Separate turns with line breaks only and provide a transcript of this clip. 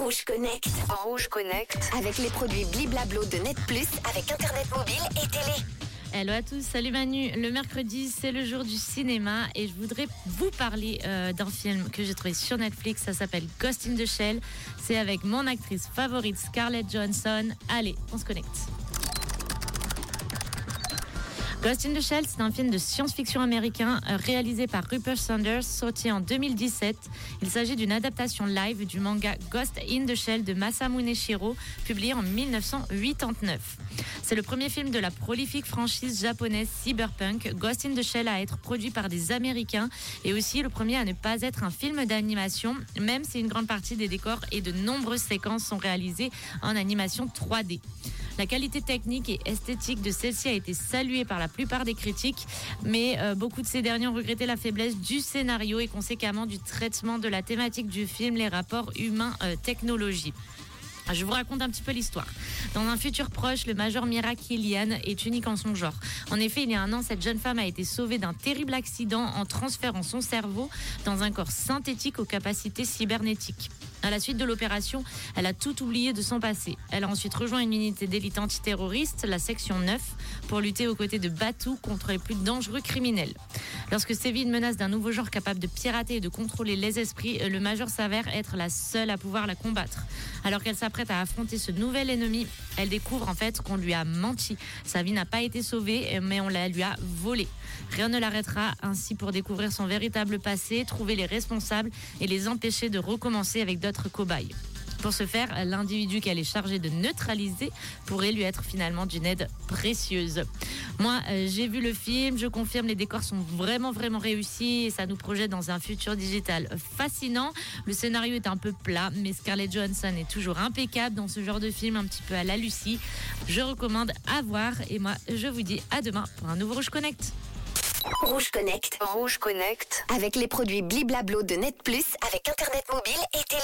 Rouge Connect.
Rouge Connect.
Avec les produits Bliblablo de Net Plus, avec Internet mobile et télé.
Hello à tous, salut Manu. Le mercredi, c'est le jour du cinéma et je voudrais vous parler euh, d'un film que j'ai trouvé sur Netflix. Ça s'appelle Ghost in the Shell. C'est avec mon actrice favorite Scarlett Johansson. Allez, on se connecte. Ghost in the Shell, c'est un film de science-fiction américain euh, réalisé par Rupert Sanders, sorti en 2017. Il s'agit d'une adaptation live du manga Ghost in the Shell de Masamune Shiro, publié en 1989. C'est le premier film de la prolifique franchise japonaise Cyberpunk, Ghost in the Shell, à être produit par des Américains et aussi le premier à ne pas être un film d'animation, même si une grande partie des décors et de nombreuses séquences sont réalisées en animation 3D. La qualité technique et esthétique de celle-ci a été saluée par la plupart des critiques, mais euh, beaucoup de ces derniers ont regretté la faiblesse du scénario et conséquemment du traitement de la thématique du film, les rapports humains-technologie. Je vous raconte un petit peu l'histoire. Dans un futur proche, le major Mira Killian est unique en son genre. En effet, il y a un an, cette jeune femme a été sauvée d'un terrible accident en transférant son cerveau dans un corps synthétique aux capacités cybernétiques. À la suite de l'opération, elle a tout oublié de son passé. Elle a ensuite rejoint une unité d'élite antiterroriste, la section 9, pour lutter aux côtés de Batou contre les plus dangereux criminels. Lorsque sévit une menace d'un nouveau genre capable de pirater et de contrôler les esprits, le major s'avère être la seule à pouvoir la combattre. Alors qu'elle s'apprête à affronter ce nouvel ennemi, elle découvre en fait qu'on lui a menti. Sa vie n'a pas été sauvée, mais on la lui a volée. Rien ne l'arrêtera ainsi pour découvrir son véritable passé, trouver les responsables et les empêcher de recommencer avec d'autres cobayes. Pour ce faire, l'individu qu'elle est chargée de neutraliser pourrait lui être finalement d'une aide précieuse. Moi, euh, j'ai vu le film, je confirme, les décors sont vraiment, vraiment réussis et ça nous projette dans un futur digital fascinant. Le scénario est un peu plat, mais Scarlett Johansson est toujours impeccable dans ce genre de film, un petit peu à la Lucie. Je recommande à voir et moi, je vous dis à demain pour un nouveau Rouge Connect.
Rouge Connect.
Rouge Connect.
Avec les produits Bliblablo de Net Plus, avec Internet mobile et télé.